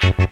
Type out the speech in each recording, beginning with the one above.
Thank you.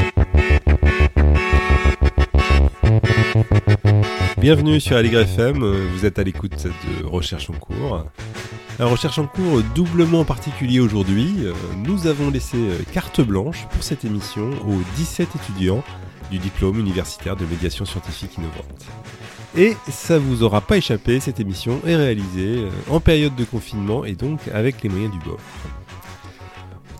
Bienvenue sur Allegre FM, vous êtes à l'écoute de Recherche en cours. La recherche en cours doublement particulier aujourd'hui, nous avons laissé carte blanche pour cette émission aux 17 étudiants du diplôme universitaire de médiation scientifique innovante. Et ça vous aura pas échappé, cette émission est réalisée en période de confinement et donc avec les moyens du bord.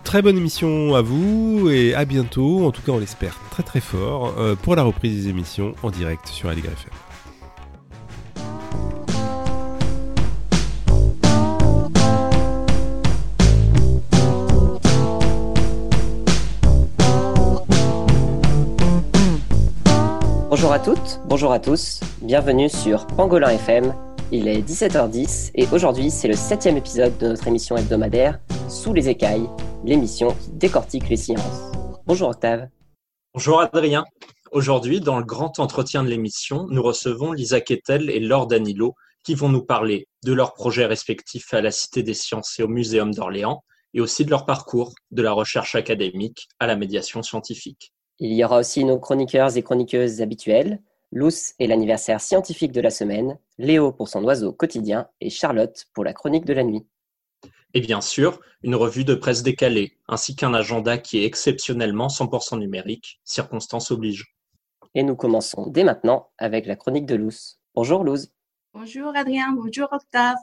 Très bonne émission à vous et à bientôt, en tout cas on l'espère très très fort, euh, pour la reprise des émissions en direct sur Allegre FM. Bonjour à toutes, bonjour à tous, bienvenue sur Pangolin FM. Il est 17h10 et aujourd'hui c'est le septième épisode de notre émission hebdomadaire Sous les écailles, l'émission qui décortique les sciences. Bonjour Octave. Bonjour Adrien. Aujourd'hui, dans le grand entretien de l'émission, nous recevons Lisa Kettel et Laure Danilo qui vont nous parler de leurs projets respectifs à la Cité des Sciences et au Muséum d'Orléans et aussi de leur parcours de la recherche académique à la médiation scientifique. Il y aura aussi nos chroniqueurs et chroniqueuses habituels, Luce et l'anniversaire scientifique de la semaine, Léo pour son oiseau quotidien et Charlotte pour la chronique de la nuit. Et bien sûr, une revue de presse décalée, ainsi qu'un agenda qui est exceptionnellement 100% numérique, circonstances oblige. Et nous commençons dès maintenant avec la chronique de Luce. Bonjour Luce. Bonjour Adrien, bonjour Octave.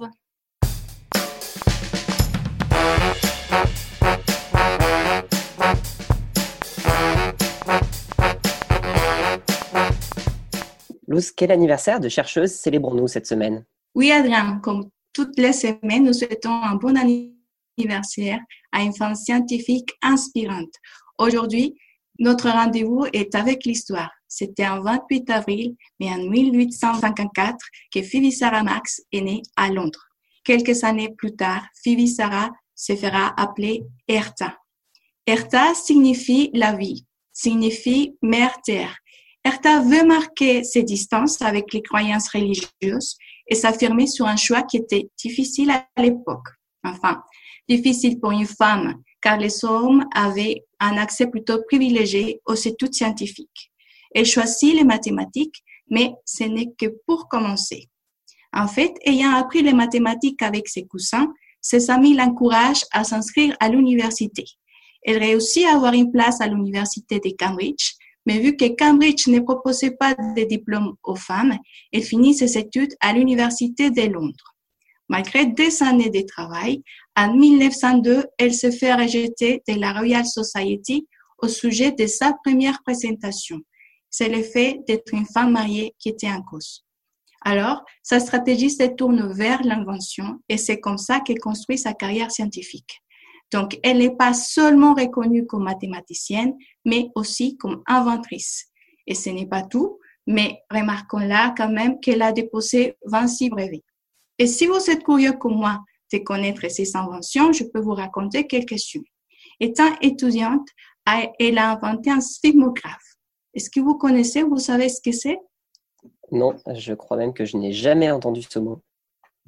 Luz, quel anniversaire de chercheuse célébrons-nous cette semaine Oui, Adrien, comme toutes les semaines, nous souhaitons un bon anniversaire à une femme scientifique inspirante. Aujourd'hui, notre rendez-vous est avec l'histoire. C'était en 28 avril, mais en 1854, que Phoebe Sarah Max est née à Londres. Quelques années plus tard, Phoebe Sarah se fera appeler Erta. Erta signifie la vie, signifie mère terre Hertha veut marquer ses distances avec les croyances religieuses et s'affirmer sur un choix qui était difficile à l'époque. Enfin, difficile pour une femme, car les hommes avaient un accès plutôt privilégié aux études scientifiques. Elle choisit les mathématiques, mais ce n'est que pour commencer. En fait, ayant appris les mathématiques avec ses cousins, ses amis l'encouragent à s'inscrire à l'université. Elle réussit à avoir une place à l'université de Cambridge, mais vu que Cambridge ne proposait pas de diplôme aux femmes, elle finit ses études à l'Université de Londres. Malgré deux années de travail, en 1902, elle se fait rejeter de la Royal Society au sujet de sa première présentation. C'est le fait d'être une femme mariée qui était en cause. Alors, sa stratégie se tourne vers l'invention et c'est comme ça qu'elle construit sa carrière scientifique. Donc, elle n'est pas seulement reconnue comme mathématicienne, mais aussi comme inventrice. Et ce n'est pas tout, mais remarquons là quand même qu'elle a déposé 26 brevets. Et si vous êtes curieux comme moi de connaître ses inventions, je peux vous raconter quelques-unes. Étant étudiante, elle a inventé un sismographe. Est-ce que vous connaissez, vous savez ce que c'est? Non, je crois même que je n'ai jamais entendu ce mot.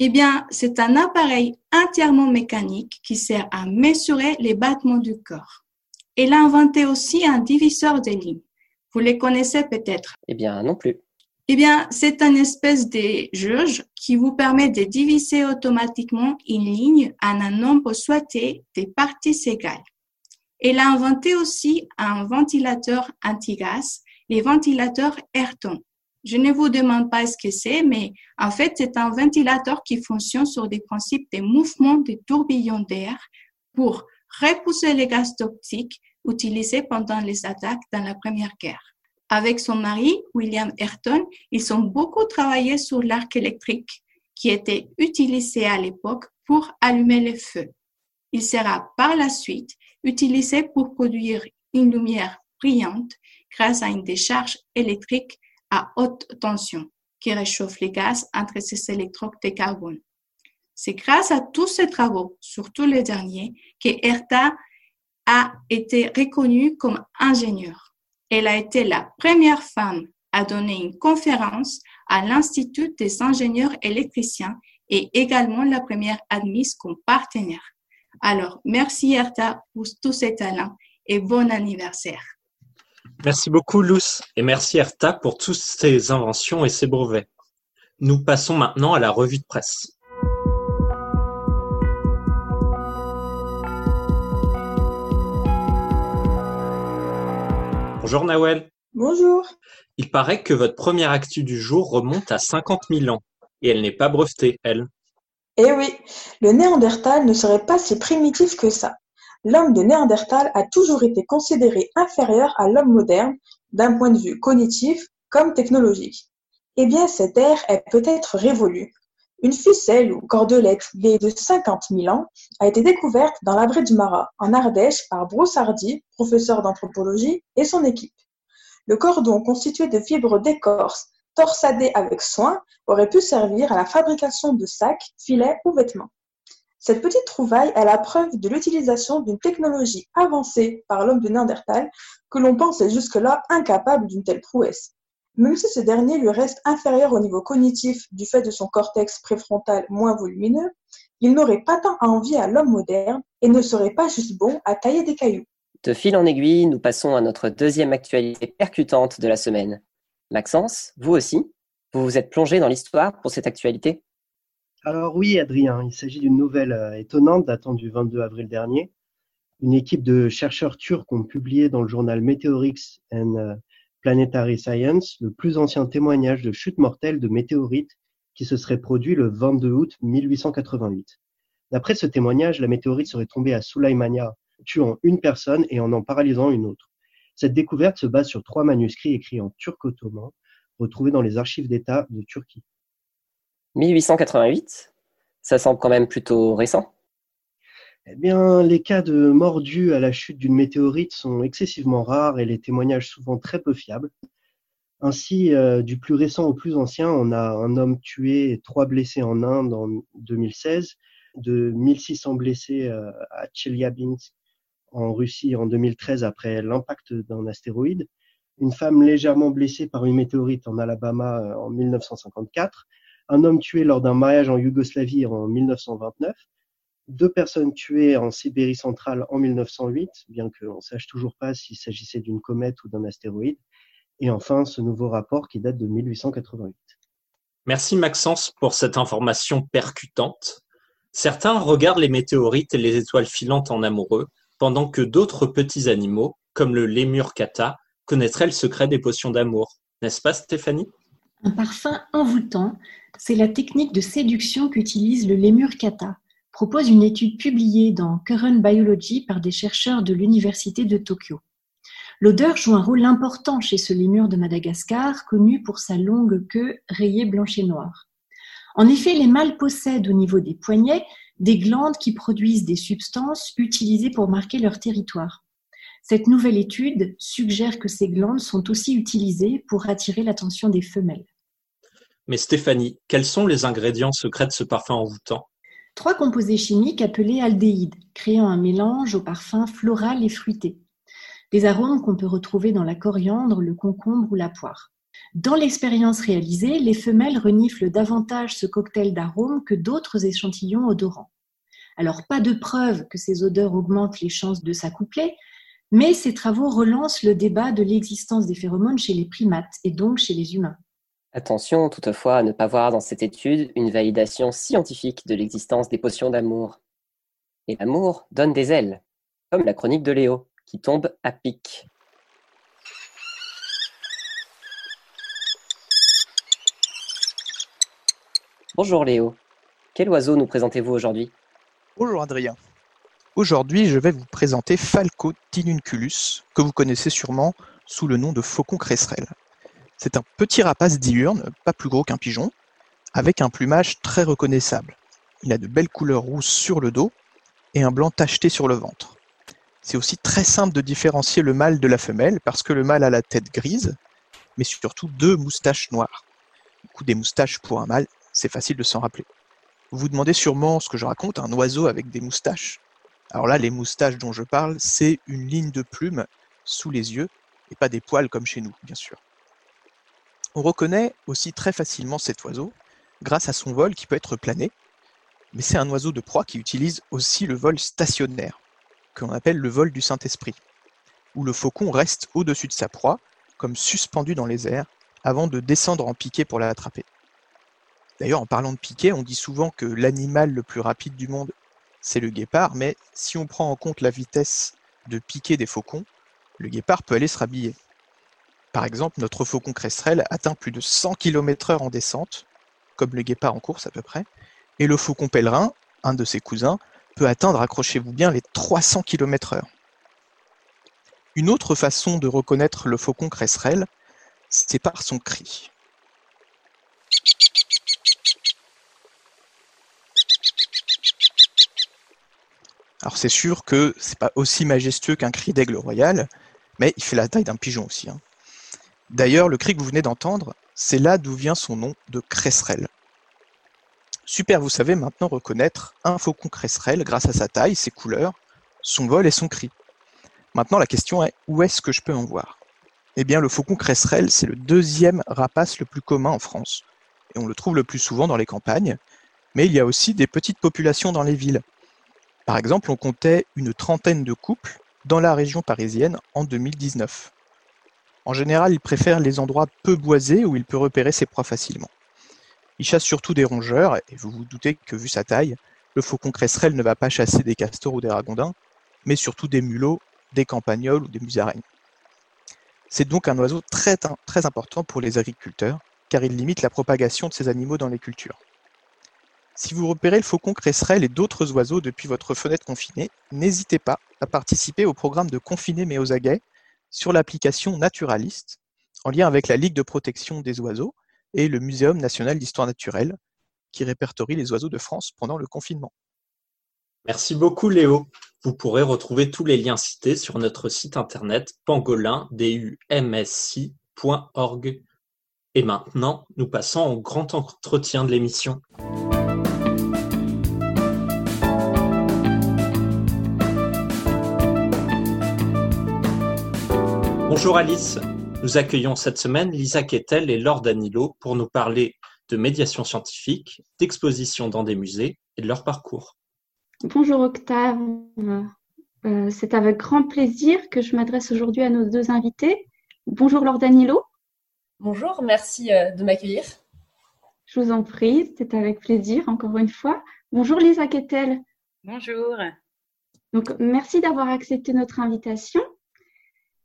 Eh bien, c'est un appareil entièrement mécanique qui sert à mesurer les battements du corps. Elle a inventé aussi un diviseur de lignes. Vous les connaissez peut-être. Eh bien, non plus. Eh bien, c'est une espèce de jauge qui vous permet de diviser automatiquement une ligne en un nombre souhaité de parties égales. Elle a inventé aussi un ventilateur anti-gaz, les ventilateurs Ayrton. Je ne vous demande pas ce que c'est, mais en fait, c'est un ventilateur qui fonctionne sur des principes de mouvement des tourbillons d'air pour repousser les gaz toxiques utilisés pendant les attaques dans la Première Guerre. Avec son mari, William Ayrton, ils ont beaucoup travaillé sur l'arc électrique qui était utilisé à l'époque pour allumer les feux. Il sera par la suite utilisée pour produire une lumière brillante grâce à une décharge électrique à haute tension qui réchauffe les gaz entre ces électrodes de carbone. C'est grâce à tous ces travaux, surtout les derniers, que Hertha a été reconnue comme ingénieure. Elle a été la première femme à donner une conférence à l'Institut des ingénieurs électriciens et également la première admise comme partenaire. Alors, merci Hertha pour tous ces talents et bon anniversaire. Merci beaucoup Luce et merci Hertha pour toutes ces inventions et ces brevets. Nous passons maintenant à la revue de presse. Bonjour Nawel. Bonjour. Il paraît que votre première actu du jour remonte à 50 000 ans et elle n'est pas brevetée, elle. Eh oui, le Néandertal ne serait pas si primitif que ça. L'homme de Néandertal a toujours été considéré inférieur à l'homme moderne d'un point de vue cognitif comme technologique. Eh bien, cette ère est peut-être révolue. Une ficelle ou cordelette vieille de 50 000 ans a été découverte dans l'abri du Marat, en Ardèche, par Bruce professeur d'anthropologie, et son équipe. Le cordon constitué de fibres d'écorce, torsadées avec soin, aurait pu servir à la fabrication de sacs, filets ou vêtements. Cette petite trouvaille est la preuve de l'utilisation d'une technologie avancée par l'homme de Néandertal que l'on pensait jusque-là incapable d'une telle prouesse. Même si ce dernier lui reste inférieur au niveau cognitif du fait de son cortex préfrontal moins volumineux, il n'aurait pas tant envie à l'homme moderne et ne serait pas juste bon à tailler des cailloux. De fil en aiguille, nous passons à notre deuxième actualité percutante de la semaine. Maxence, vous aussi, vous vous êtes plongé dans l'histoire pour cette actualité? Alors oui, Adrien, il s'agit d'une nouvelle euh, étonnante datant du 22 avril dernier. Une équipe de chercheurs turcs ont publié dans le journal Meteorix and euh, Planetary Science le plus ancien témoignage de chute mortelle de météorites qui se serait produit le 22 août 1888. D'après ce témoignage, la météorite serait tombée à Sulaimania, tuant une personne et en en paralysant une autre. Cette découverte se base sur trois manuscrits écrits en turc ottoman, retrouvés dans les archives d'État de Turquie. 1888 Ça semble quand même plutôt récent. Eh bien, les cas de mort dus à la chute d'une météorite sont excessivement rares et les témoignages souvent très peu fiables. Ainsi, euh, du plus récent au plus ancien, on a un homme tué et trois blessés en Inde en 2016, de 1600 blessés euh, à Chelyabinsk en Russie en 2013 après l'impact d'un astéroïde, une femme légèrement blessée par une météorite en Alabama euh, en 1954, un homme tué lors d'un mariage en Yougoslavie en 1929, deux personnes tuées en Sibérie centrale en 1908, bien qu'on ne sache toujours pas s'il s'agissait d'une comète ou d'un astéroïde. Et enfin, ce nouveau rapport qui date de 1888. Merci Maxence pour cette information percutante. Certains regardent les météorites et les étoiles filantes en amoureux, pendant que d'autres petits animaux, comme le lémur kata, connaîtraient le secret des potions d'amour. N'est-ce pas Stéphanie? Un parfum envoûtant, c'est la technique de séduction qu'utilise le lémur kata propose une étude publiée dans Current Biology par des chercheurs de l'Université de Tokyo. L'odeur joue un rôle important chez ce lémur de Madagascar, connu pour sa longue queue rayée blanche et noire. En effet, les mâles possèdent au niveau des poignets des glandes qui produisent des substances utilisées pour marquer leur territoire. Cette nouvelle étude suggère que ces glandes sont aussi utilisées pour attirer l'attention des femelles. Mais Stéphanie, quels sont les ingrédients secrets de ce parfum envoûtant? Trois composés chimiques appelés aldéhydes, créant un mélange au parfum floral et fruité. Des arômes qu'on peut retrouver dans la coriandre, le concombre ou la poire. Dans l'expérience réalisée, les femelles reniflent davantage ce cocktail d'arômes que d'autres échantillons odorants. Alors pas de preuve que ces odeurs augmentent les chances de s'accoupler, mais ces travaux relancent le débat de l'existence des phéromones chez les primates et donc chez les humains. Attention toutefois à ne pas voir dans cette étude une validation scientifique de l'existence des potions d'amour. Et l'amour donne des ailes, comme la chronique de Léo, qui tombe à pic. Bonjour Léo, quel oiseau nous présentez-vous aujourd'hui? Bonjour Adrien. Aujourd'hui, je vais vous présenter Falco tinunculus, que vous connaissez sûrement sous le nom de faucon cresserelle. C'est un petit rapace diurne, pas plus gros qu'un pigeon, avec un plumage très reconnaissable. Il a de belles couleurs rousses sur le dos et un blanc tacheté sur le ventre. C'est aussi très simple de différencier le mâle de la femelle parce que le mâle a la tête grise, mais surtout deux moustaches noires. Du coup, des moustaches pour un mâle, c'est facile de s'en rappeler. Vous vous demandez sûrement ce que je raconte, un oiseau avec des moustaches. Alors là, les moustaches dont je parle, c'est une ligne de plumes sous les yeux et pas des poils comme chez nous, bien sûr. On reconnaît aussi très facilement cet oiseau grâce à son vol qui peut être plané, mais c'est un oiseau de proie qui utilise aussi le vol stationnaire, que l'on appelle le vol du Saint-Esprit, où le faucon reste au-dessus de sa proie, comme suspendu dans les airs, avant de descendre en piqué pour l'attraper. D'ailleurs, en parlant de piqué, on dit souvent que l'animal le plus rapide du monde, c'est le guépard, mais si on prend en compte la vitesse de piqué des faucons, le guépard peut aller se rhabiller. Par exemple, notre faucon cresserelle atteint plus de 100 km/h en descente, comme le guépard en course à peu près, et le faucon pèlerin, un de ses cousins, peut atteindre, accrochez-vous bien, les 300 km/h. Une autre façon de reconnaître le faucon cresserelle, c'est par son cri. Alors c'est sûr que c'est pas aussi majestueux qu'un cri d'aigle royal, mais il fait la taille d'un pigeon aussi. Hein. D'ailleurs, le cri que vous venez d'entendre, c'est là d'où vient son nom de cresserelle. Super, vous savez maintenant reconnaître un faucon cresserelle grâce à sa taille, ses couleurs, son vol et son cri. Maintenant, la question est où est-ce que je peux en voir? Eh bien, le faucon cresserelle, c'est le deuxième rapace le plus commun en France. Et on le trouve le plus souvent dans les campagnes, mais il y a aussi des petites populations dans les villes. Par exemple, on comptait une trentaine de couples dans la région parisienne en 2019. En général, il préfère les endroits peu boisés où il peut repérer ses proies facilement. Il chasse surtout des rongeurs, et vous vous doutez que vu sa taille, le faucon cresserelle ne va pas chasser des castors ou des ragondins, mais surtout des mulots, des campagnols ou des musaraignes. C'est donc un oiseau très, très important pour les agriculteurs, car il limite la propagation de ces animaux dans les cultures. Si vous repérez le faucon cresserelle et d'autres oiseaux depuis votre fenêtre confinée, n'hésitez pas à participer au programme de Confiné mais aux aguets sur l'application Naturaliste, en lien avec la Ligue de protection des oiseaux et le Muséum national d'histoire naturelle, qui répertorie les oiseaux de France pendant le confinement. Merci beaucoup Léo. Vous pourrez retrouver tous les liens cités sur notre site internet pangolin.org. Et maintenant, nous passons au grand entretien de l'émission. Bonjour Alice, nous accueillons cette semaine Lisa Kettel et Laure Danilo pour nous parler de médiation scientifique, d'exposition dans des musées et de leur parcours. Bonjour Octave, euh, c'est avec grand plaisir que je m'adresse aujourd'hui à nos deux invités. Bonjour Laure Danilo. Bonjour, merci euh, de m'accueillir. Je vous en prie, c'est avec plaisir encore une fois. Bonjour Lisa Kettel. Bonjour. Donc, merci d'avoir accepté notre invitation.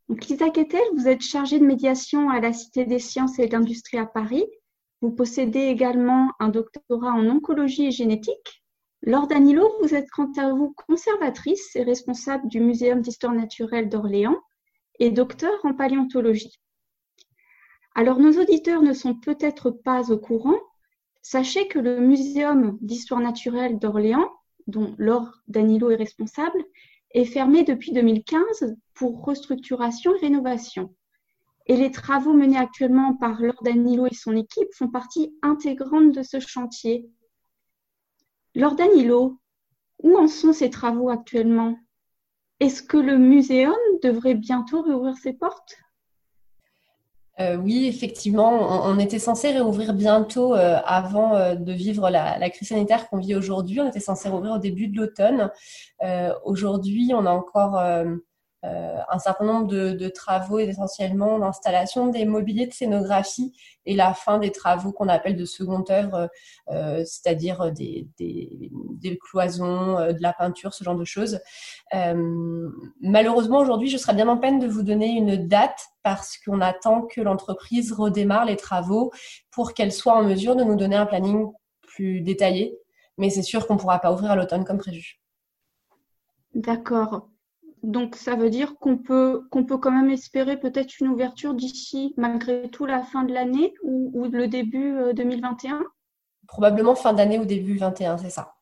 Donc, Lisa Kettel, vous êtes chargée de médiation à la Cité des sciences et de l'industrie à Paris. Vous possédez également un doctorat en oncologie et génétique. Laure Danilo, vous êtes quant à vous conservatrice et responsable du Muséum d'histoire naturelle d'Orléans et docteur en paléontologie. Alors, nos auditeurs ne sont peut-être pas au courant. Sachez que le Muséum d'histoire naturelle d'Orléans, dont Laure Danilo est responsable, est fermé depuis 2015 pour restructuration et rénovation. Et les travaux menés actuellement par Laure Danilo et son équipe font partie intégrante de ce chantier. Laure Danilo, où en sont ces travaux actuellement? Est-ce que le muséum devrait bientôt réouvrir ses portes? Euh, oui, effectivement, on, était censé réouvrir bientôt euh, avant euh, de vivre la, la crise sanitaire qu'on vit aujourd'hui. On était censé réouvrir au début de l'automne. aujourd'hui, on a encore euh, un certain nombre de, travaux et essentiellement l'installation des mobiliers de scénographie et la fin des travaux qu'on appelle de seconde œuvre, euh, c'est-à-dire des, cloisons, euh, de la peinture, ce genre de choses. malheureusement, aujourd'hui, je serais bien en peine de vous donner une date parce qu'on attend que l'entreprise redémarre les travaux pour qu'elle soit en mesure de nous donner un planning plus détaillé. Mais c'est sûr qu'on ne pourra pas ouvrir à l'automne comme prévu. D'accord. Donc, ça veut dire qu'on peut, qu'on peut quand même espérer peut-être une ouverture d'ici, malgré tout, la fin de l'année ou, le début 2021 euh, Probablement fin d'année ou début 2021, c'est ça.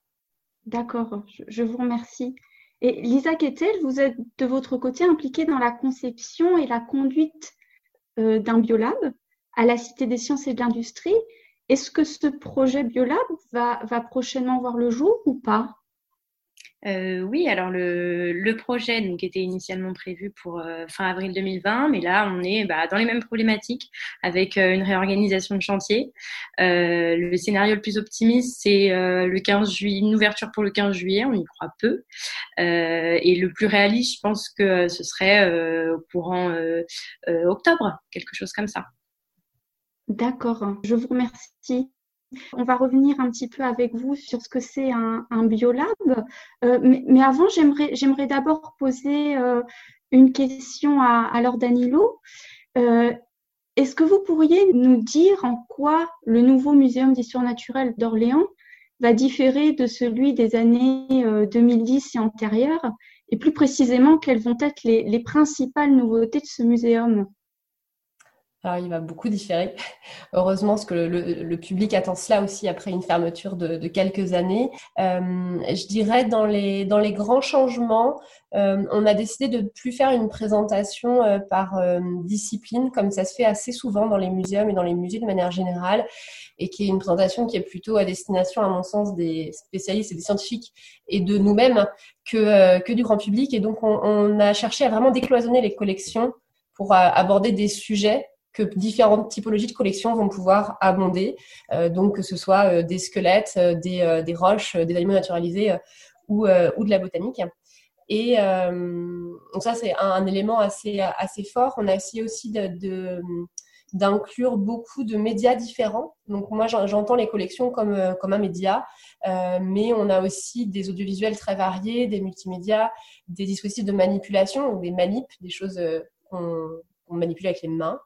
D'accord, je, vous remercie. Et Lisa Kettel, vous êtes de votre côté impliquée dans la conception et la conduite euh, d'un biolab à la Cité des sciences et de l'industrie. Est-ce que ce projet biolab va, va prochainement voir le jour ou pas? Euh, oui, alors le, le, projet donc était initialement prévu pour euh, fin avril 2020, mais là on est bah, dans les mêmes problématiques avec euh, une réorganisation de chantier. Euh, le scénario le plus optimiste c'est le 15 juillet, une ouverture pour le 15 juillet, on y croit peu, et le plus réaliste, je pense que ce serait au courant octobre, quelque chose comme ça. D'accord, je vous remercie. On va revenir un petit peu avec vous sur ce que c'est un, biolab. Euh, mais, avant, j'aimerais d'abord poser euh, une question à, à Danilo. Euh, est-ce que vous pourriez nous dire en quoi le nouveau Muséum d'histoire naturelle d'Orléans va différer de celui des années 2010 et antérieures? Et plus précisément, quelles vont être les principales nouveautés de ce muséum? Alors, il va beaucoup différer. Heureusement, parce que le, public attend cela aussi après une fermeture de, quelques années. Euh, je dirais, dans les, dans les grands changements, euh, on a décidé de ne plus faire une présentation euh, par discipline, comme ça se fait assez souvent dans les muséums et dans les musées de manière générale, et qui est une présentation qui est plutôt à destination, à mon sens, des spécialistes et des scientifiques et de nous-mêmes que, que du grand public. Et donc, on, on a cherché à vraiment décloisonner les collections pour aborder des sujets que différentes typologies de collections vont pouvoir abonder, euh, donc que ce soit euh, des squelettes, euh, des, des, roches, des animaux naturalisés ou, ou de la botanique. Et donc ça, c'est un, élément assez, assez fort. On a essayé aussi de, d'inclure beaucoup de médias différents. Donc moi, j'entends les collections comme, comme un média, mais on a aussi des audiovisuels très variés, des multimédias, des dispositifs de manipulation, des manips, des choses qu'on on manipule avec les mains,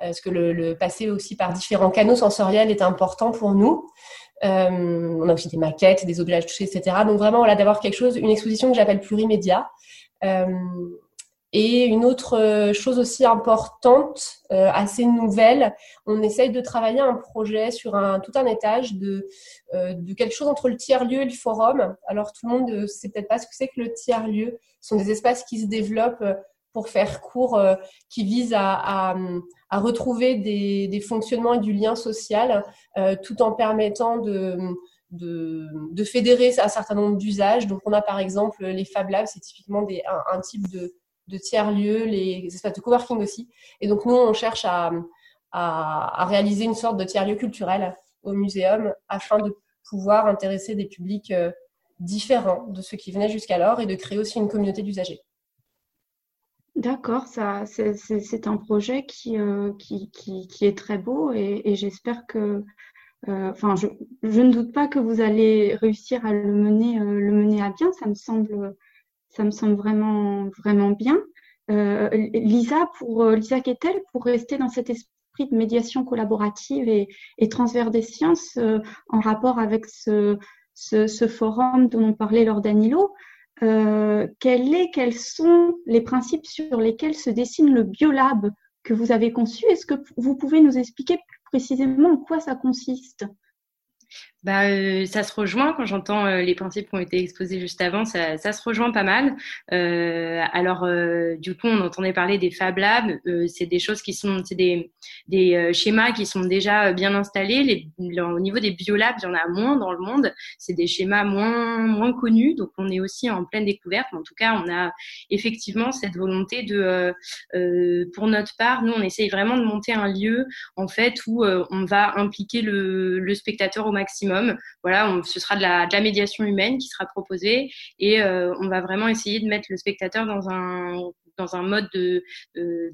euh, parce que le, passer aussi par différents canaux sensoriels est important pour nous. Euh, on a aussi des maquettes, des objets à toucher, etc. Donc vraiment, voilà, d'avoir quelque chose, une exposition que j'appelle plurimédia. Euh, et une autre chose aussi importante, assez nouvelle, on essaye de travailler un projet sur un, tout un étage de quelque chose entre le tiers-lieu et le forum. Alors tout le monde ne sait peut-être pas ce que c'est que le tiers-lieu. Ce sont des espaces qui se développent pour faire court, euh, qui vise à, à, retrouver des, des, fonctionnements et du lien social, euh, tout en permettant de, de, de, fédérer un certain nombre d'usages. Donc, on a par exemple les Fab Labs, c'est typiquement des, un, type de, de tiers-lieux, les espaces de coworking aussi. Et donc, nous, on cherche à, à, à réaliser une sorte de tiers-lieu culturel au muséum afin de pouvoir intéresser des publics euh, différents de ceux qui venaient jusqu'alors et de créer aussi une communauté d'usagers. D'accord, ça, c'est un projet qui, euh, qui, qui, qui, est très beau et, j'espère que, euh, enfin, je, je, ne doute pas que vous allez réussir à le mener, euh, le mener à bien. Ça me semble, ça me semble vraiment, vraiment bien. Lisa, pour Lisa Kettel, pour rester dans cet esprit de médiation collaborative et, et transverse des sciences en rapport avec ce, ce, ce, forum dont on parlait lors d'Anilo, euh, est, quels sont les principes sur lesquels se dessine le biolab que vous avez conçu? Est-ce que vous pouvez nous expliquer précisément en quoi ça consiste? Bah, euh, ça se rejoint quand j'entends euh, les principes qui ont été exposés juste avant, ça, ça se rejoint pas mal. Euh, alors, euh, du coup, on entendait parler des Fab Labs. c'est des choses qui sont, c'est des, des schémas qui sont déjà bien installés. Les, au niveau des biolabs, il y en a moins dans le monde. C'est des schémas moins moins connus, donc on est aussi en pleine découverte. En tout cas, on a effectivement cette volonté de, pour notre part, nous, on essaye vraiment de monter un lieu en fait où on va impliquer le, le spectateur au maximum voilà, ce sera de la, médiation humaine qui sera proposée et euh, on va vraiment essayer de mettre le spectateur dans un dans un mode de,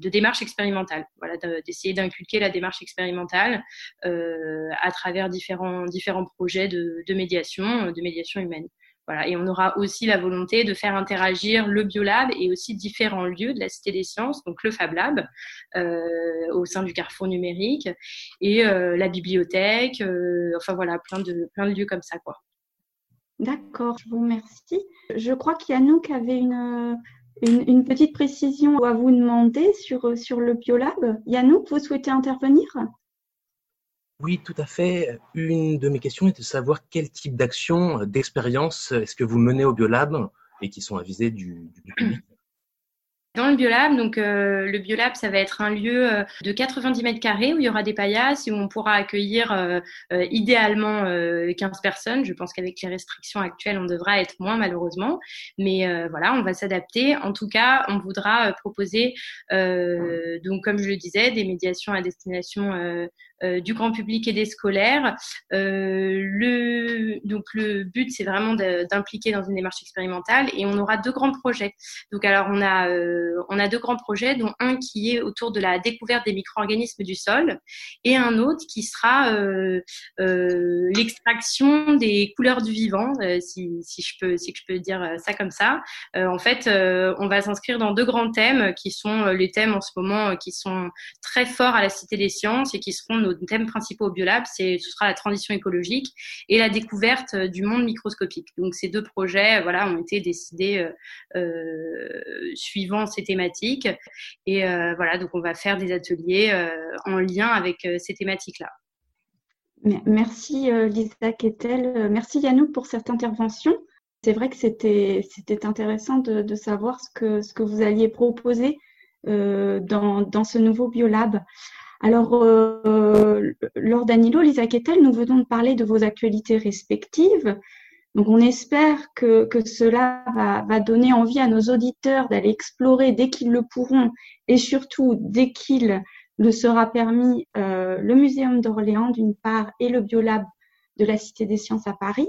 démarche expérimentale. Voilà, d'essayer d'inculquer la démarche expérimentale euh, à travers différents différents projets de médiation, de médiation humaine. Voilà. Et on aura aussi la volonté de faire interagir le biolab et aussi différents lieux de la Cité des Sciences, donc le Fab Lab euh, au sein du Carrefour numérique et euh, la bibliothèque, euh, enfin voilà, plein de, plein de lieux comme ça. quoi. D'accord, je vous remercie. Je crois qu'Yannouk avait une, une, une, petite précision à vous demander sur, sur le biolab. Yannouk, vous souhaitez intervenir? Oui, tout à fait. Une de mes questions est de savoir quel type d'action, euh, d'expérience est-ce que vous menez au Biolab et qui sont avisés du, public? Dans le biolab, donc euh, le biolab, ça va être un lieu euh, de 90 mètres carrés où il y aura des paillasses et où on pourra accueillir euh, idéalement 15 personnes. Je pense qu'avec les restrictions actuelles, on devra être moins malheureusement, mais voilà, on va s'adapter. En tout cas, on voudra proposer, donc comme je le disais, des médiations à destination du grand public et des scolaires. le donc le but, c'est vraiment d'impliquer dans une démarche expérimentale et on aura deux grands projets. Donc alors on a euh, on a deux grands projets, dont un qui est autour de la découverte des micro-organismes du sol et un autre qui sera euh, euh, l'extraction des couleurs du vivant, si, je peux, si je peux dire ça comme ça. en fait, on va s'inscrire dans deux grands thèmes qui sont les thèmes en ce moment qui sont très forts à la Cité des Sciences et qui seront thèmes principaux au Biolab. C'est, ce sera la transition écologique et la découverte du monde microscopique. Donc ces deux projets, voilà, ont été décidés suivant ces thématiques. Et euh, voilà, donc on va faire des ateliers euh, en lien avec euh, ces thématiques-là. Merci Lisa Kettel, merci Yannou pour cette intervention. C'est vrai que c'était intéressant de, de, savoir ce que, ce que vous alliez proposer dans, dans, ce nouveau biolab. Alors, euh, Laure Danilo, Lisa Kettel, nous venons de parler de vos actualités respectives. Donc on espère que, cela va, donner envie à nos auditeurs d'aller explorer dès qu'ils le pourront et surtout dès qu'il le sera permis euh, le Muséum d'Orléans d'une part et le Biolab de la Cité des Sciences à Paris.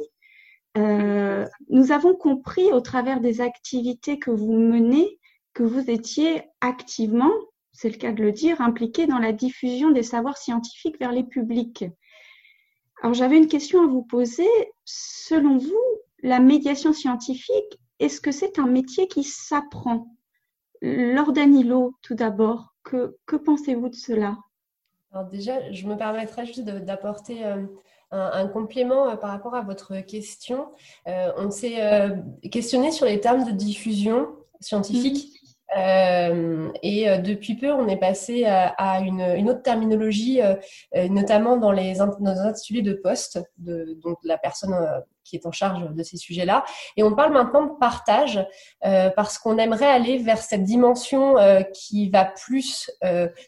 Euh, nous avons compris au travers des activités que vous menez que vous étiez activement, c'est le cas de le dire, impliqué dans la diffusion des savoirs scientifiques vers les publics. Alors j'avais une question à vous poser. Selon vous, la médiation scientifique, est-ce que c'est un métier qui s'apprend? Laure Danilo, tout d'abord, que, que pensez-vous de cela? Alors déjà, je me permettrais juste d'apporter euh, un, complément euh, par rapport à votre question. Euh, on s'est questionné sur les termes de diffusion scientifique. Euh, et euh, depuis peu, on est passé à, une, autre terminologie, euh, notamment dans les dans intitulés de poste, de, donc la personne qui est en charge de ces sujets-là. Et on parle maintenant de partage parce qu'on aimerait aller vers cette dimension qui va plus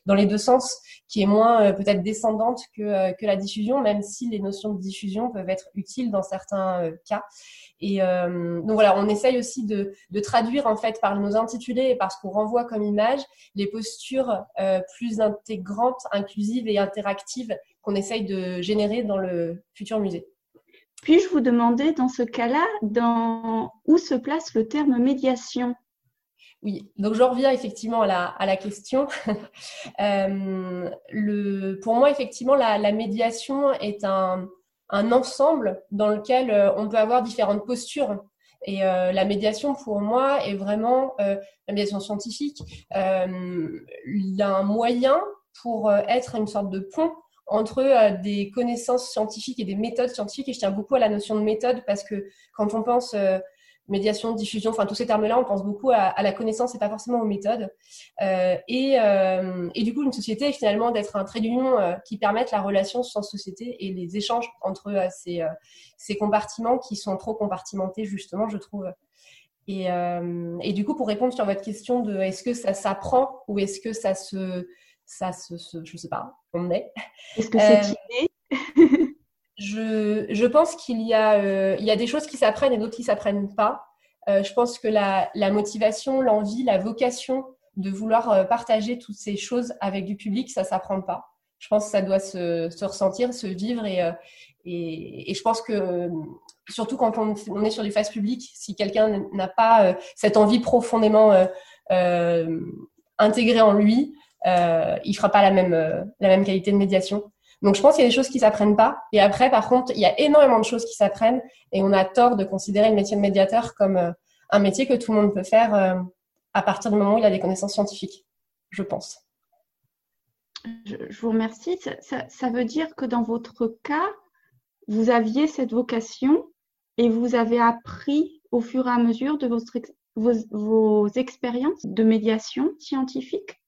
dans les deux sens, qui est moins peut-être descendante que, que la diffusion, même si les notions de diffusion peuvent être utiles dans certains cas. Et euh, donc voilà, on essaye aussi de, traduire en fait par nos intitulés et par ce qu'on renvoie comme image les postures euh, plus intégrantes, inclusives et interactives qu'on essaye de générer dans le futur musée. Puis-je vous demander dans ce cas-là, dans où se place le terme médiation? Oui, donc je reviens effectivement à la, à la question. Euh, pour moi, effectivement, la, médiation est un, un ensemble dans lequel euh, on peut avoir différentes postures. Et euh, la médiation, pour moi, est vraiment la médiation scientifique, un moyen pour être une sorte de pont entre des connaissances scientifiques et des méthodes scientifiques. Et je tiens beaucoup à la notion de méthode parce que quand on pense médiation, diffusion, enfin tous ces termes-là, on pense beaucoup à, la connaissance et pas forcément aux méthodes. Euh, et, euh, du coup, une société est finalement d'être un trait d'union euh, qui permette la relation sans société et les échanges entre euh, ces, euh, ces, compartiments qui sont trop compartimentés, justement, je trouve. Et, et, du coup, pour répondre sur votre question de est-ce que ça s'apprend ou est-ce que ça se, ça se, je sais pas, on est. Est-ce que c'est inné je, je, pense qu'il y, a, euh, il y a des choses qui s'apprennent et d'autres qui s'apprennent pas. Euh, je pense que la, la motivation, l'envie, la vocation de vouloir euh, partager toutes ces choses avec du public, ça s'apprend pas. Je pense que ça doit se, se ressentir, se vivre et, et, et, je pense que surtout quand on, on est sur du face public, si quelqu'un n'a pas cette envie profondément euh, intégrée en lui, euh, il fera pas la même, la même qualité de médiation. Donc, je pense qu'il y a des choses qui s'apprennent pas. Et après, par contre, il y a énormément de choses qui s'apprennent. Et on a tort de considérer le métier de médiateur comme euh, un métier que tout le monde peut faire euh, à partir du moment où il a des connaissances scientifiques, je pense. Je, vous remercie. Ça, veut dire que dans votre cas, vous aviez cette vocation et vous avez appris au fur et à mesure de vos expériences de médiation scientifique?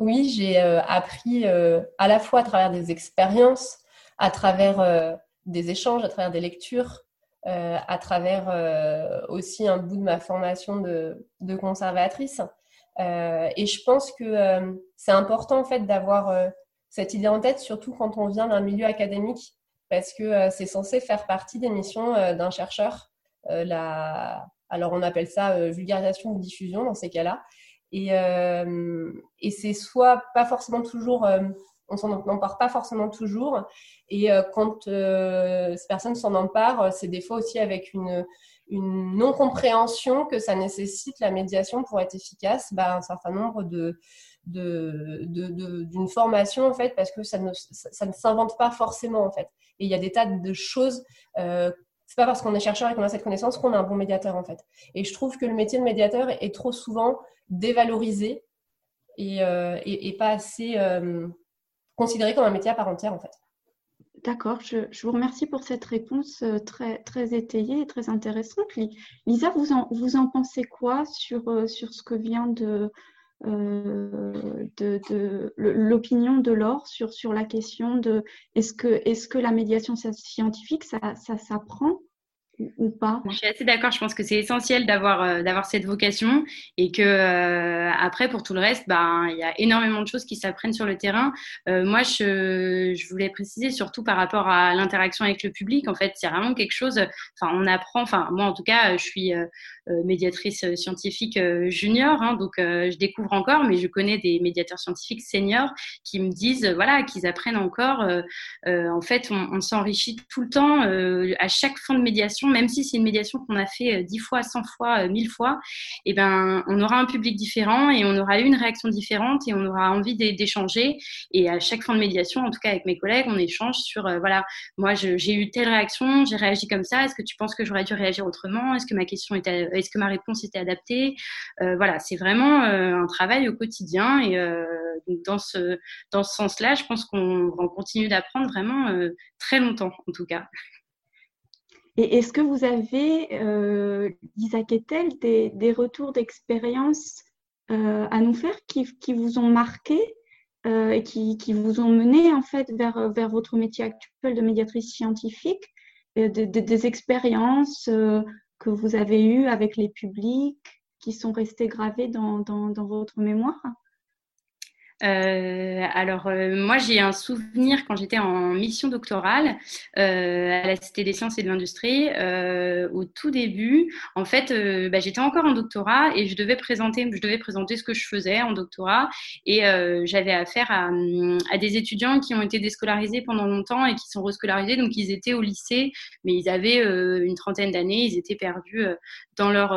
Oui, j'ai euh, appris euh, à la fois à travers des expériences, à travers euh, des échanges, à travers des lectures, à travers aussi un bout de ma formation de, conservatrice. et je pense que c'est important en fait d'avoir cette idée en tête, surtout quand on vient d'un milieu académique, parce que c'est censé faire partie des missions d'un chercheur. Alors on appelle ça vulgarisation ou diffusion dans ces cas-là. Et, et c'est soit pas forcément toujours on s'en empare pas forcément toujours. Et euh, quand euh, ces personnes s'en emparent, c'est des fois aussi avec une, non-compréhension que ça nécessite la médiation pour être efficace, bah, un certain nombre de d'une formation en fait parce que ça ne, ça, ne s'invente pas forcément en fait et il y a des tas de choses euh, c'est pas parce qu'on est chercheur et qu'on a cette connaissance qu'on a un bon médiateur en fait et je trouve que le métier de médiateur est trop souvent dévalorisé et, euh, et, pas assez considéré comme un métier à part entière en fait. D'accord, je, vous remercie pour cette réponse euh, très, très étayée et très intéressante. Lisa, vous en, vous en pensez quoi sur, euh, sur ce que vient de, euh, de, l'opinion de Laure sur, sur la question de est-ce que, est que la médiation scientifique, ça, ça s'apprend ou pas Je suis assez d'accord. Je pense que c'est essentiel d'avoir euh, d'avoir cette vocation et que euh, après pour tout le reste, ben il y a énormément de choses qui s'apprennent sur le terrain. Euh, moi, je, je voulais préciser surtout par rapport à l'interaction avec le public. En fait, c'est vraiment quelque chose. Enfin, on apprend. Enfin, moi en tout cas, je suis médiatrice scientifique junior, hein, donc je découvre encore, mais je connais des médiateurs scientifiques seniors qui me disent voilà qu'ils apprennent encore. en fait, on, on s'enrichit tout le temps à chaque fin de médiation même si c'est une médiation qu'on a fait 10 euh, fois, 100 fois, 1000 euh, fois, et eh ben, on aura un public différent et on aura une réaction différente et on aura envie d'échanger. Et à chaque fin de médiation, en tout cas avec mes collègues, on échange sur, euh, voilà, moi j'ai eu telle réaction, j'ai réagi comme ça, est-ce que tu penses que j'aurais dû réagir autrement Est-ce que ma question était, est-ce que ma réponse était adaptée Voilà, c'est vraiment un travail au quotidien et dans ce, dans ce sens-là, je pense qu'on continue d'apprendre vraiment très longtemps, en tout cas. Et est-ce que vous avez, euh, Lisa Kettel, des, retours d'expérience euh, à nous faire qui, vous ont marqué euh, et qui, vous ont mené en fait vers, votre métier actuel de médiatrice scientifique, des expériences que vous avez eues avec les publics qui sont restées gravées dans votre mémoire? Euh, alors, euh, moi, j'ai un souvenir quand j'étais en mission doctorale euh, à la Cité des sciences et de l'industrie. Au tout début, en fait, bah, j'étais encore en doctorat et je devais présenter, je devais présenter ce que je faisais en doctorat. Et j'avais affaire à, à, des étudiants qui ont été déscolarisés pendant longtemps et qui sont rescolarisés. Donc, ils étaient au lycée, mais ils avaient une trentaine d'années. Ils étaient perdus dans leur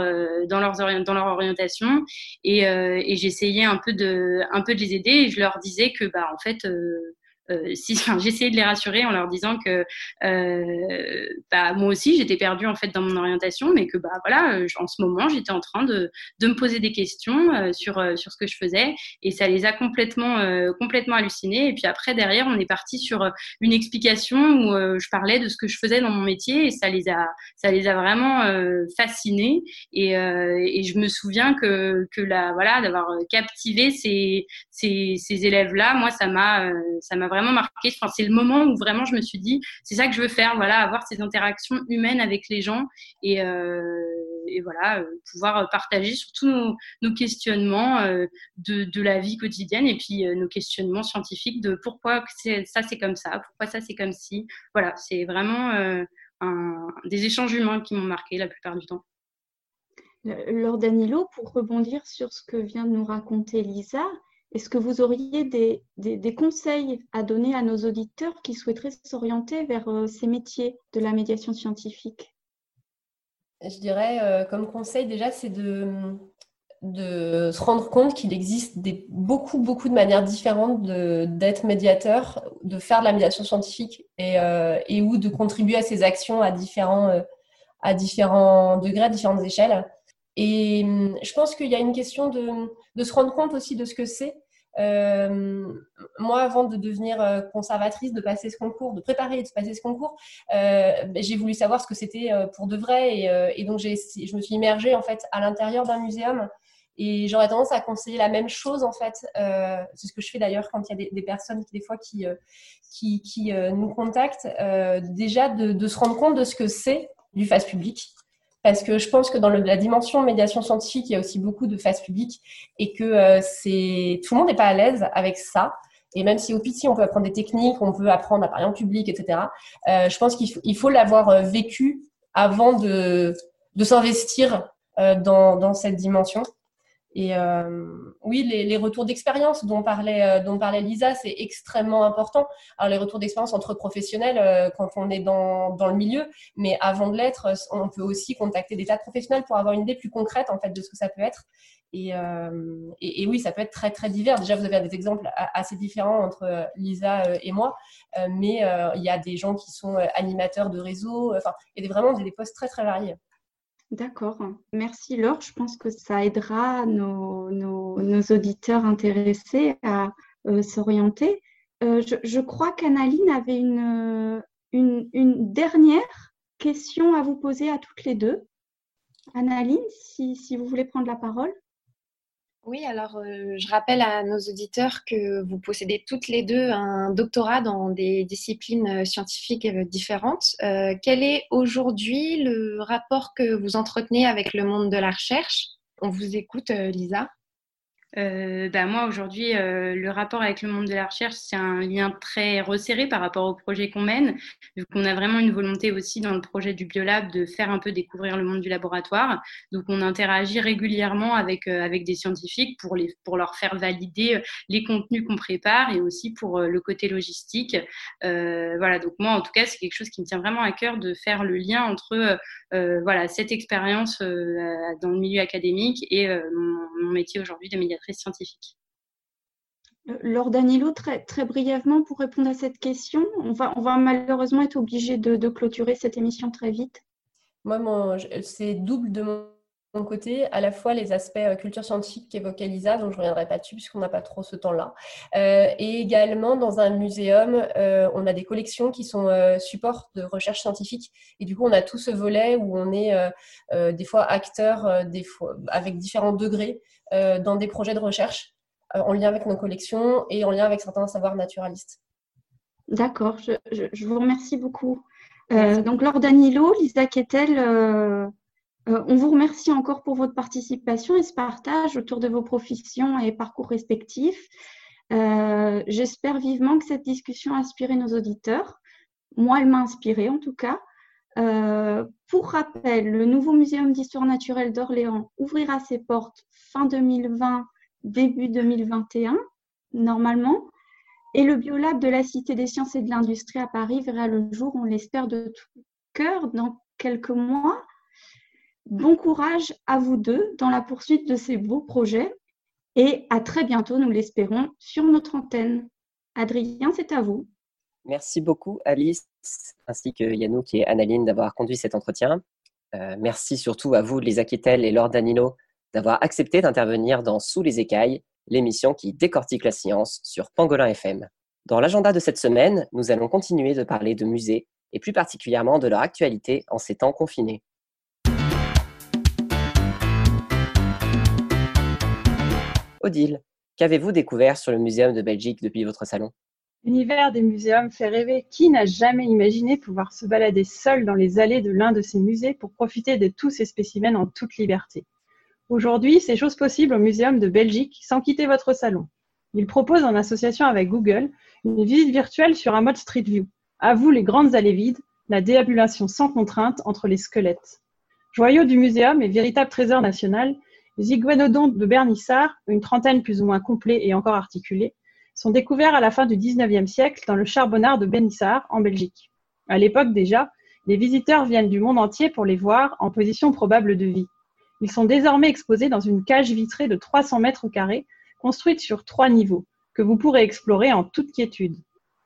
dans leurs dans leur orientation. Et, et j'essayais un peu de un peu de les aider et je leur disais que bah en fait euh, euh, si j'essayais de les rassurer en leur disant que euh, bah, moi aussi j'étais perdue en fait dans mon orientation, mais que bah voilà, euh, en ce moment j'étais en train de, de, me poser des questions sur sur ce que je faisais et ça les a complètement complètement hallucinés. Et puis après derrière on est parti sur une explication où je parlais de ce que je faisais dans mon métier et ça les a ça les a vraiment fascinés et, et je me souviens que que la voilà d'avoir captivé ces ces, ces élèves là, moi ça m'a ça m'a vraiment marqué. Enfin, c'est le moment où vraiment je me suis dit, c'est ça que je veux faire, voilà, avoir ces interactions humaines avec les gens et, euh, voilà, euh, pouvoir partager surtout nos, questionnements euh, de, la vie quotidienne et puis nos questionnements scientifiques de pourquoi ça c'est comme ça, pourquoi ça c'est comme si. Voilà, c'est vraiment des échanges humains qui m'ont marqué la plupart du temps. Laure Danilo, pour rebondir sur ce que vient de nous raconter Lisa, est-ce que vous auriez des, conseils à donner à nos auditeurs qui souhaiteraient s'orienter vers euh, ces métiers de la médiation scientifique? Je dirais, euh, comme conseil déjà, c'est de, se rendre compte qu'il existe beaucoup, beaucoup de manières différentes d'être médiateur, de faire de la médiation scientifique et, euh, ou de contribuer à ces actions à différents, à différents degrés, à différentes échelles. Et hum, je pense qu'il y a une question de, se rendre compte aussi de ce que c'est. Euh, moi, avant de devenir euh, conservatrice, de passer ce concours, de préparer et de passer ce concours, euh, ben, j'ai voulu savoir ce que c'était pour de vrai. Et, et donc, je me suis immergée en fait à l'intérieur d'un muséum. Et j'aurais tendance à conseiller la même chose en fait. c'est ce que je fais d'ailleurs quand il y a des, personnes des fois qui, qui nous contactent. déjà de, de, se rendre compte de ce que c'est du face public. Parce que je pense que dans la dimension médiation scientifique, il y a aussi beaucoup de face public et que c'est tout le monde n'est pas à l'aise avec ça. Et même si au petit, on peut apprendre des techniques, on peut apprendre à parler en public, etc. je pense qu'il faut l'avoir vécu avant de, de s'investir dans, dans cette dimension. Et euh, oui, les, les retours d'expérience dont parlait, euh, dont parlait Lisa, c'est extrêmement important. Alors les retours d'expérience entre professionnels euh, quand on est dans, dans le milieu, mais avant de l'être, on peut aussi contacter des tas de professionnels pour avoir une idée plus concrète en fait de ce que ça peut être. Et, euh, et, oui, ça peut être très très divers. Déjà, vous avez des exemples assez différents entre Lisa et moi, mais il y a des gens qui sont animateurs de réseau. Enfin, il y a vraiment des, des postes très très variés. D'accord. Merci Laure. Je pense que ça aidera nos, auditeurs intéressés à euh, s'orienter. Euh, je, crois qu'Analine avait une, dernière question à vous poser à toutes les deux. Analine, si, si vous voulez prendre la parole. Oui, alors euh, je rappelle à nos auditeurs que vous possédez toutes les deux un doctorat dans des disciplines euh, scientifiques euh, différentes. quel est aujourd'hui le rapport que vous entretenez avec le monde de la recherche? On vous écoute, Lisa. Euh, bah, moi aujourd'hui, euh, le rapport avec le monde de la recherche, c'est un lien très resserré par rapport au projet qu'on mène. Donc on a vraiment une volonté aussi dans le projet du Biolab de faire un peu découvrir le monde du laboratoire. Donc on interagit régulièrement avec euh, avec des scientifiques pour les pour leur faire valider les contenus qu'on prépare et aussi pour le côté logistique. voilà. Donc moi en tout cas, c'est quelque chose qui me tient vraiment à cœur de faire le lien entre voilà cette expérience dans le milieu académique et mon métier aujourd'hui de médiateur scientifique. Euh, Laure Danilo, très, très brièvement pour répondre à cette question, on va, on va malheureusement être obligé de, clôturer cette émission très vite. Moi, c'est double de mon côté, à la fois les aspects euh, culture scientifique qu'évoquait Lisa, dont je ne reviendrai pas dessus puisqu'on n'a pas trop ce temps-là. Euh, et également, dans un muséum, on a des collections qui sont supports de recherche scientifique. Et du coup, on a tout ce volet où on est des fois acteur des fois, avec différents degrés euh, dans des projets de recherche euh, en lien avec nos collections et en lien avec certains savoirs naturalistes. D'accord, je, vous remercie beaucoup. Euh, donc, Laure Danilo, Lisa Kettel, on vous remercie encore pour votre participation et ce partage autour de vos professions et parcours respectifs. J'espère vivement que cette discussion a inspiré nos auditeurs. Moi, elle m'a inspiré en tout cas. Pour rappel, le nouveau Muséum d'histoire naturelle d'Orléans ouvrira ses portes fin 2020, début 2021, normalement. Et le biolab de la Cité des sciences et de l'industrie à Paris verra le jour, on l'espère de tout cœur, dans quelques mois. Bon courage à vous deux dans la poursuite de ces beaux projets et à très bientôt, nous l'espérons, sur notre antenne. Adrien, c'est à vous. Merci beaucoup, Alice, ainsi que Yannouk et Annaline d'avoir conduit cet entretien. Euh, merci surtout à vous, Lisa Kittel et Laure Danilo, d'avoir accepté d'intervenir dans Sous les écailles, l'émission qui décortique la science sur Pangolin FM. Dans l'agenda de cette semaine, nous allons continuer de parler de musées et plus particulièrement de leur actualité en ces temps confinés. Odile, qu'avez-vous découvert sur le Muséum de Belgique depuis votre salon? L'univers des muséums fait rêver. Qui n'a jamais imaginé pouvoir se balader seul dans les allées de l'un de ces musées pour profiter de tous ces spécimens en toute liberté? Aujourd'hui, c'est chose possible au Muséum de Belgique sans quitter votre salon. Il propose en association avec Google une visite virtuelle sur un mode Street View. À vous les grandes allées vides, la déambulation sans contrainte entre les squelettes. Joyau du muséum et véritable trésor national, les iguanodons de Bernissart, une trentaine plus ou moins complets et encore articulés, sont découverts à la fin du XIXe siècle dans le charbonnard de Bernissart, en Belgique. À l'époque déjà, les visiteurs viennent du monde entier pour les voir en position probable de vie. Ils sont désormais exposés dans une cage vitrée de 300 mètres carrés, construite sur trois niveaux, que vous pourrez explorer en toute quiétude.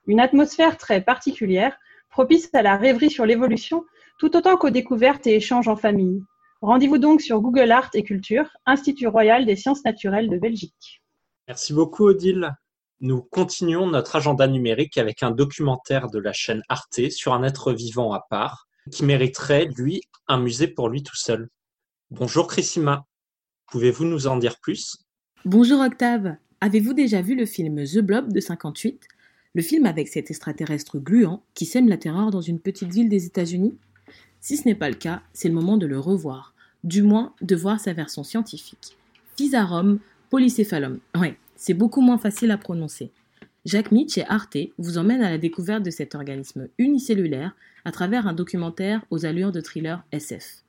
Une atmosphère très particulière, propice à la rêverie sur l'évolution, tout autant qu'aux découvertes et échanges en famille. Rendez-vous donc sur Google Art et Culture, Institut royal des sciences naturelles de Belgique. Merci beaucoup Odile. Nous continuons notre agenda numérique avec un documentaire de la chaîne Arte sur un être vivant à part qui mériterait, lui, un musée pour lui tout seul. Bonjour Chrisima, pouvez-vous nous en dire plus? Bonjour Octave, avez-vous déjà vu le film The Blob de 58 Le film avec cet extraterrestre gluant qui sème la terreur dans une petite ville des États-Unis? Si ce n'est pas le cas, c'est le moment de le revoir, du moins de voir sa version scientifique. Physarum polycéphalum. C'est beaucoup moins facile à prononcer. Jacques Mitch et Arte vous emmènent à la découverte de cet organisme unicellulaire à travers un documentaire aux allures de thriller SF.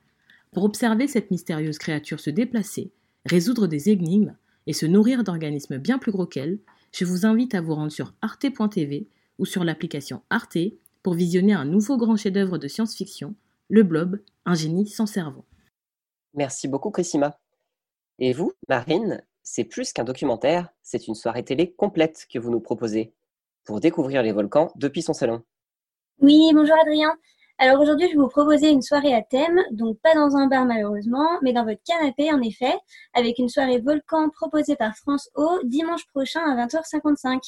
Pour observer cette mystérieuse créature se déplacer, résoudre des énigmes et se nourrir d'organismes bien plus gros qu'elle, je vous invite à vous rendre sur arte.tv ou sur l'application Arte pour visionner un nouveau grand chef-d'œuvre de science-fiction, Le Blob, un génie sans cerveau. Merci beaucoup, Chrisima. Et vous, Marine, c'est plus qu'un documentaire, c'est une soirée télé complète que vous nous proposez pour découvrir les volcans depuis son salon. Oui, bonjour Adrien. Alors aujourd'hui, je vais vous proposer une soirée à thème, donc pas dans un bar malheureusement, mais dans votre canapé en effet, avec une soirée volcan proposée par France O dimanche prochain à 20h55.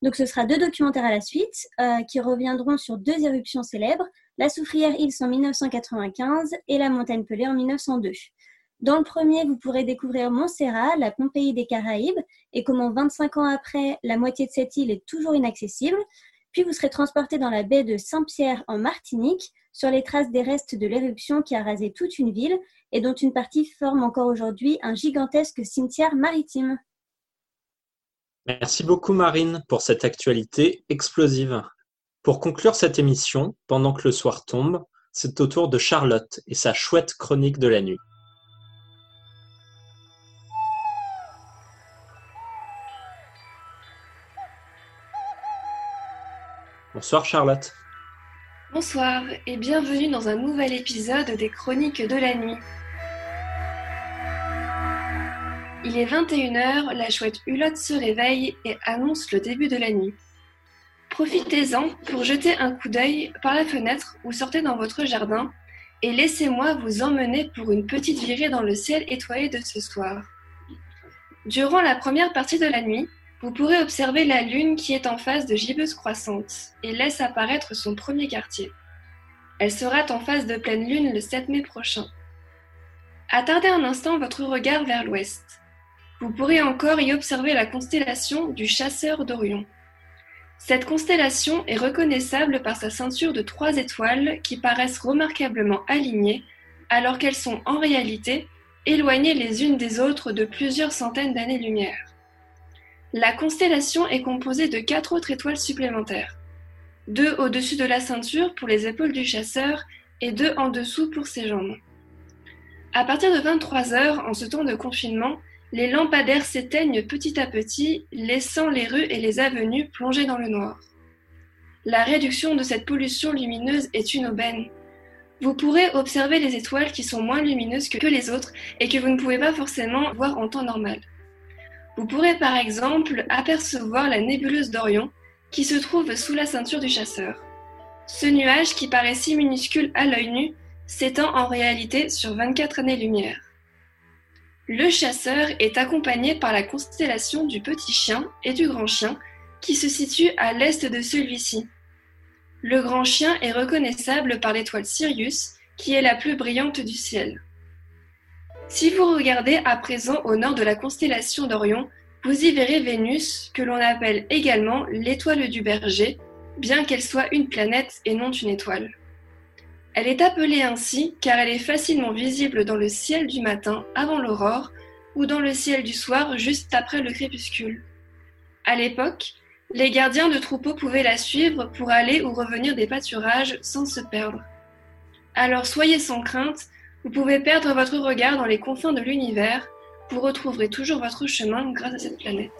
Donc ce sera deux documentaires à la suite euh, qui reviendront sur deux éruptions célèbres, la Soufrière Hills en 1995 et la Montagne Pelée en 1902. Dans le premier, vous pourrez découvrir Montserrat, la Pompéi des Caraïbes, et comment 25 ans après, la moitié de cette île est toujours inaccessible. Puis vous serez transporté dans la baie de Saint-Pierre en Martinique, sur les traces des restes de l'éruption qui a rasé toute une ville et dont une partie forme encore aujourd'hui un gigantesque cimetière maritime. Merci beaucoup Marine pour cette actualité explosive. Pour conclure cette émission, pendant que le soir tombe, c'est au tour de Charlotte et sa chouette chronique de la nuit. Bonsoir Charlotte. Bonsoir et bienvenue dans un nouvel épisode des Chroniques de la nuit. Il est 21h, la chouette Hulotte se réveille et annonce le début de la nuit. Profitez-en pour jeter un coup d'œil par la fenêtre ou sortez dans votre jardin et laissez-moi vous emmener pour une petite virée dans le ciel étoilé de ce soir. Durant la première partie de la nuit, vous pourrez observer la Lune qui est en phase de gibbeuse croissante et laisse apparaître son premier quartier. Elle sera en phase de pleine Lune le 7 mai prochain. Attardez un instant votre regard vers l'ouest. Vous pourrez encore y observer la constellation du chasseur d'Orion. Cette constellation est reconnaissable par sa ceinture de trois étoiles qui paraissent remarquablement alignées alors qu'elles sont en réalité éloignées les unes des autres de plusieurs centaines d'années-lumière. La constellation est composée de quatre autres étoiles supplémentaires. Deux au-dessus de la ceinture pour les épaules du chasseur et deux en dessous pour ses jambes. À partir de 23 heures, en ce temps de confinement, les lampadaires s'éteignent petit à petit, laissant les rues et les avenues plongées dans le noir. La réduction de cette pollution lumineuse est une aubaine. Vous pourrez observer les étoiles qui sont moins lumineuses que les autres et que vous ne pouvez pas forcément voir en temps normal. Vous pourrez par exemple apercevoir la nébuleuse d'Orion qui se trouve sous la ceinture du chasseur. Ce nuage qui paraît si minuscule à l'œil nu s'étend en réalité sur 24 années-lumière. Le chasseur est accompagné par la constellation du petit chien et du grand chien qui se situe à l'est de celui-ci. Le grand chien est reconnaissable par l'étoile Sirius qui est la plus brillante du ciel. Si vous regardez à présent au nord de la constellation d'Orion, vous y verrez Vénus, que l'on appelle également l'étoile du berger, bien qu'elle soit une planète et non une étoile. Elle est appelée ainsi car elle est facilement visible dans le ciel du matin avant l'aurore ou dans le ciel du soir juste après le crépuscule. À l'époque, les gardiens de troupeaux pouvaient la suivre pour aller ou revenir des pâturages sans se perdre. Alors soyez sans crainte, vous pouvez perdre votre regard dans les confins de l'univers, vous retrouverez toujours votre chemin grâce à cette planète.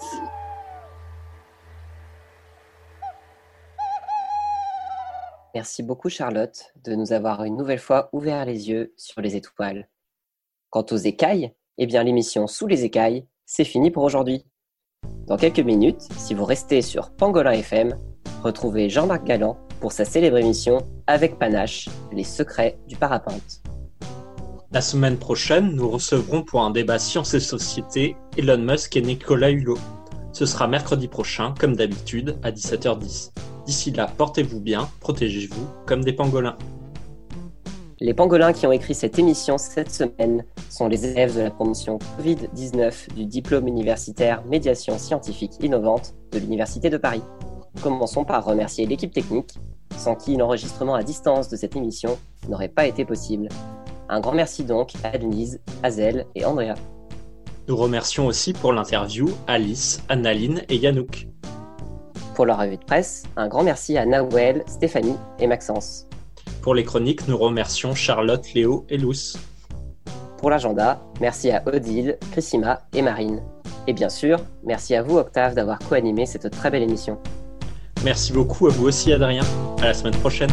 Merci beaucoup Charlotte de nous avoir une nouvelle fois ouvert les yeux sur les étoiles. Quant aux écailles, eh bien l'émission Sous les écailles, c'est fini pour aujourd'hui. Dans quelques minutes, si vous restez sur Pangolin FM, retrouvez Jean-Marc Galland pour sa célèbre émission Avec Panache, les secrets du parapente. La semaine prochaine, nous recevrons pour un débat Sciences et Société Elon Musk et Nicolas Hulot. Ce sera mercredi prochain, comme d'habitude, à 17h10. D'ici là, portez-vous bien, protégez-vous comme des pangolins. Les pangolins qui ont écrit cette émission cette semaine sont les élèves de la promotion Covid-19 du diplôme universitaire Médiation scientifique innovante de l'Université de Paris. Commençons par remercier l'équipe technique, sans qui l'enregistrement à distance de cette émission n'aurait pas été possible. Un grand merci donc à Denise, Azel et Andrea. Nous remercions aussi pour l'interview Alice, Annaline et Yanouk. Pour leur revue de presse, un grand merci à Nawel, Stéphanie et Maxence. Pour les chroniques, nous remercions Charlotte, Léo et Luce. Pour l'agenda, merci à Odile, Chrissima et Marine. Et bien sûr, merci à vous Octave d'avoir co-animé cette très belle émission. Merci beaucoup à vous aussi Adrien. À la semaine prochaine.